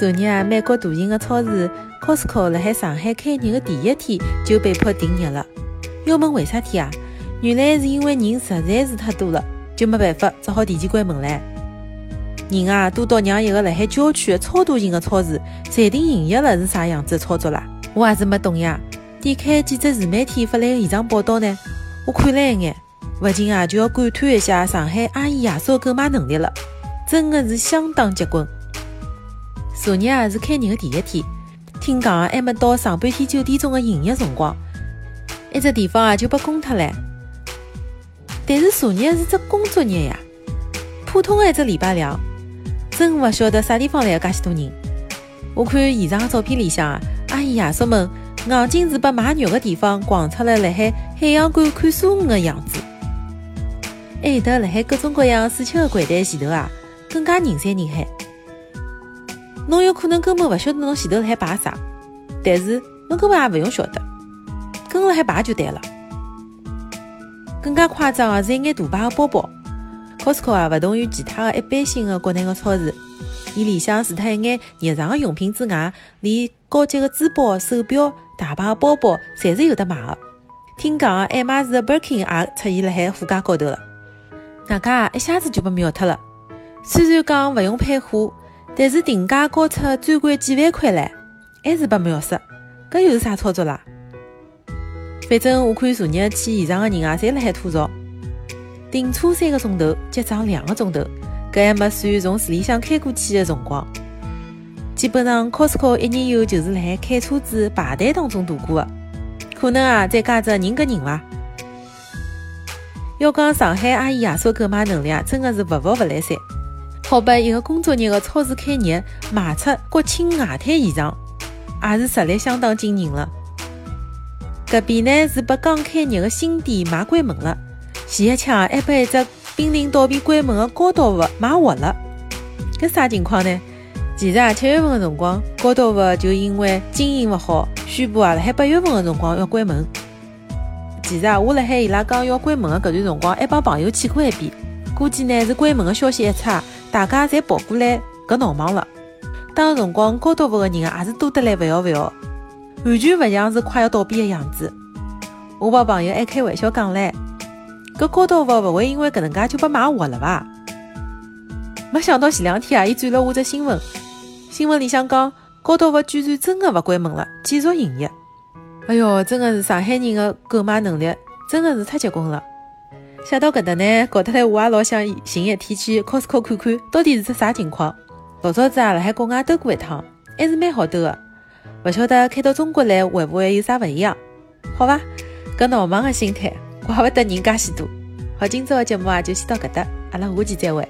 昨日啊，美国大型的超市 Costco 辣海上海开业的第一天就被迫停业了。要问为啥体啊？原来是因为人实在是太多了，就没办法，只好提前关门了。人啊，多到让一个辣海郊区的超大型的超市暂停营业了是啥样子的操作啦？我还是没懂呀。点开几只自媒体发来的现场报道呢，我看了一眼，不禁啊就要感叹一下上海阿姨爷嫂购买能力了，真的是相当结棍。昨日啊是开业的第一天，听讲还没到上半天九点钟的营业辰光，一只地方啊就被空脱了。但是昨日是只工作日呀，普通的一只礼拜两，真勿晓得啥地方来的介许多人。我看现场的照片里向啊，阿姨爷叔们硬劲是把卖肉的地方逛出了辣海海洋馆看鲨鱼的样子，还有得辣海各种各样水吃的柜台前头啊，更加人山人海。侬有可能根本勿晓得侬前头辣海排啥，但是侬根本也勿用晓得，跟辣海排就对了。更加夸张的是一眼大牌的包包，Costco 啊勿同于其他的一般性的国内的超市，伊里向除脱一眼日常的用品之外，连高级的珠宝、手表、大牌的包包，侪是有得卖的。听讲啊，爱马仕的 Birkin 也出现辣海货架高头了，大家一下子就被秒脱了。虽然讲勿用配货。但是定价高出专柜几万块唻，还是被秒杀，搿又是啥操作啦？反正我看昨日去现场的人啊，侪辣海吐槽：停车三个钟头，结账两个钟头，搿还没算从市里向开过去的辰光。基本上 Costco 一日游就是辣海开车子排队当中度过的，可能啊再加只人跟人伐？要讲上海阿姨爷叔购买能力啊，真的是勿服勿来三。好把一个工作日的超市开业卖出国庆外滩现场，也是实力相当惊人了。隔壁呢是把刚开业的新店卖关门了，前一枪还把一只濒临倒闭关门的高岛屋买活了。搿啥情况呢？其实啊，七月份的辰光，高岛屋就因为经营勿好，宣布啊辣海八月份的辰光要关门。其实啊，我辣海伊拉讲要关门的搿段辰光，还帮朋友去过一遍，估计呢是关门的消息一出。大家侪跑过来，搿闹忙了。当时辰光，高岛屋的人也是多得来勿要勿要，完全勿像是快要倒闭的样子。我帮朋友还开玩笑讲唻，搿高岛屋勿会因为搿能介就被卖活了伐？没想到前两天啊，伊转了我只新闻，新闻里向讲高岛屋居然真的勿关门了，继续营业。哎哟，真的是上海人的购买能力，真的是太结棍了。想到搿搭呢，搞得来我也老想寻一天去 Costco 看看到底是只啥情况。老早子啊，辣海国外兜过一趟，还是蛮好兜的。勿晓得开到中国来会不会有啥勿一样？好伐？搿闹忙的心态，怪不得人介许多。好，今朝的节目啊就先到搿搭，阿拉下期再会。